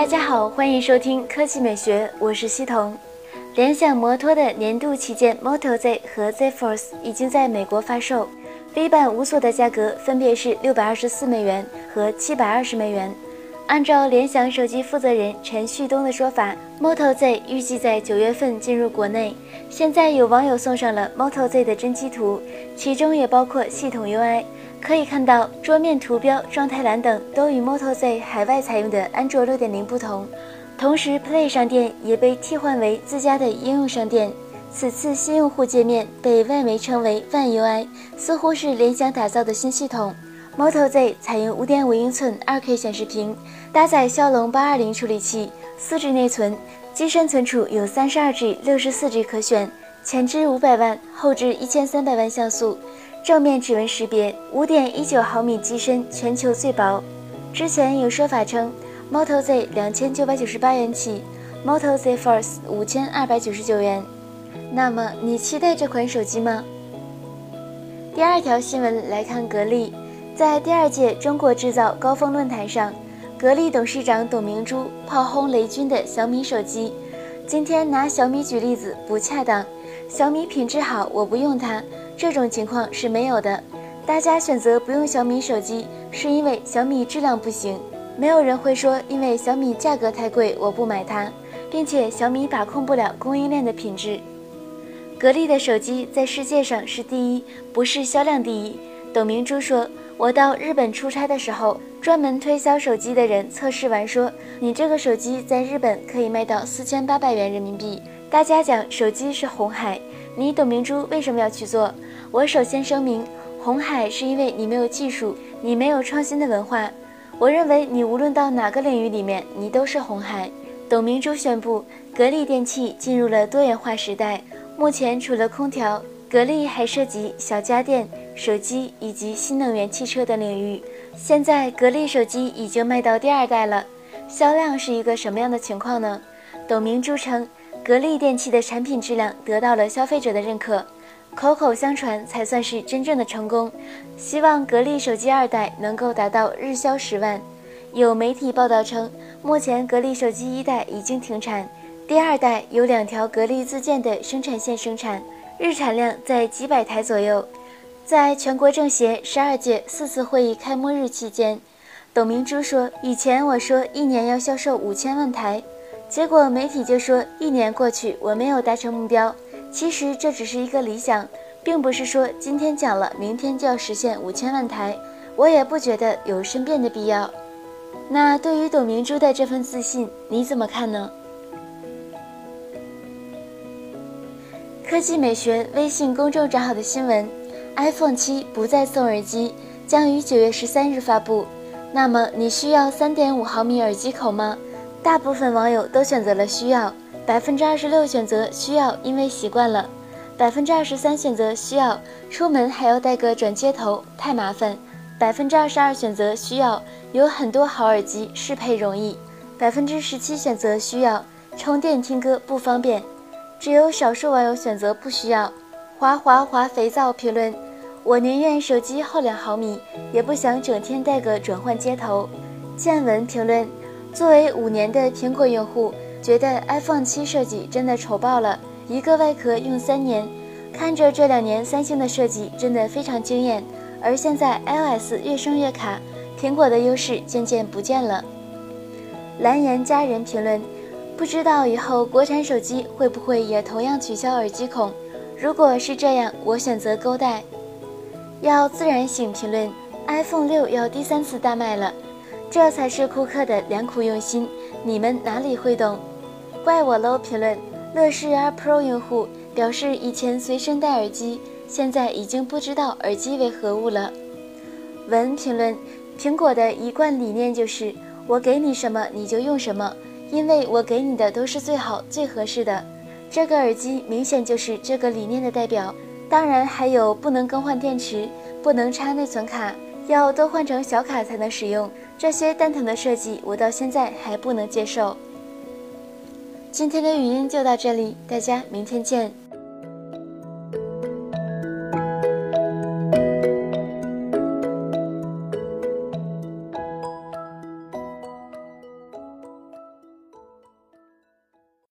大家好，欢迎收听科技美学，我是西彤。联想摩托的年度旗舰 Moto Z 和 Z Force 已经在美国发售，V 版无锁的价格分别是六百二十四美元和七百二十美元。按照联想手机负责人陈旭东的说法，Moto Z 预计在九月份进入国内。现在有网友送上了 Moto Z 的真机图，其中也包括系统 UI。可以看到，桌面图标、状态栏等都与 Moto Z 海外采用的安卓6.0不同。同时，Play 商店也被替换为自家的应用商店。此次新用户界面被外媒称为泛 UI，似乎是联想打造的新系统。Moto Z 采用5.5英寸 2K 显示屏，搭载骁龙820处理器，4G 内存，机身存储有 32G、64G 可选，前置500万，后置1300万像素。正面指纹识别，五点一九毫米机身，全球最薄。之前有说法称，Moto Z 两千九百九十八元起，Moto Z Force 五千二百九十九元。那么你期待这款手机吗？第二条新闻来看，格力在第二届中国制造高峰论坛上，格力董事长董明珠炮轰雷军的小米手机。今天拿小米举例子不恰当，小米品质好，我不用它。这种情况是没有的，大家选择不用小米手机，是因为小米质量不行。没有人会说因为小米价格太贵我不买它，并且小米把控不了供应链的品质。格力的手机在世界上是第一，不是销量第一。董明珠说：“我到日本出差的时候，专门推销手机的人测试完说，你这个手机在日本可以卖到四千八百元人民币。大家讲手机是红海，你董明珠为什么要去做？”我首先声明，红海是因为你没有技术，你没有创新的文化。我认为你无论到哪个领域里面，你都是红海。董明珠宣布，格力电器进入了多元化时代。目前除了空调，格力还涉及小家电、手机以及新能源汽车等领域。现在格力手机已经卖到第二代了，销量是一个什么样的情况呢？董明珠称，格力电器的产品质量得到了消费者的认可。口口相传才算是真正的成功。希望格力手机二代能够达到日销十万。有媒体报道称，目前格力手机一代已经停产，第二代有两条格力自建的生产线生产，日产量在几百台左右。在全国政协十二届四次会议开幕日期间，董明珠说：“以前我说一年要销售五千万台，结果媒体就说一年过去我没有达成目标。”其实这只是一个理想，并不是说今天讲了，明天就要实现五千万台。我也不觉得有申辩的必要。那对于董明珠的这份自信，你怎么看呢？科技美学微信公众账号的新闻：iPhone 七不再送耳机，将于九月十三日发布。那么你需要三点五毫米耳机口吗？大部分网友都选择了需要。百分之二十六选择需要，因为习惯了；百分之二十三选择需要，出门还要带个转接头，太麻烦；百分之二十二选择需要，有很多好耳机，适配容易；百分之十七选择需要，充电听歌不方便；只有少数网友选择不需要。滑滑滑肥皂评论：我宁愿手机厚两毫米，也不想整天带个转换接头。见闻评论：作为五年的苹果用户。觉得 iPhone 七设计真的丑爆了，一个外壳用三年，看着这两年三星的设计真的非常惊艳，而现在 iOS 越升越卡，苹果的优势渐渐不见了。蓝颜佳人评论：不知道以后国产手机会不会也同样取消耳机孔？如果是这样，我选择勾带。要自然醒评论：iPhone 六要第三次大卖了，这才是库克的良苦用心，你们哪里会懂？怪我喽！评论乐视 R Pro 用户表示，以前随身带耳机，现在已经不知道耳机为何物了。文评论：苹果的一贯理念就是我给你什么你就用什么，因为我给你的都是最好最合适的。这个耳机明显就是这个理念的代表。当然还有不能更换电池，不能插内存卡，要都换成小卡才能使用。这些蛋疼的设计，我到现在还不能接受。今天的语音就到这里，大家明天见。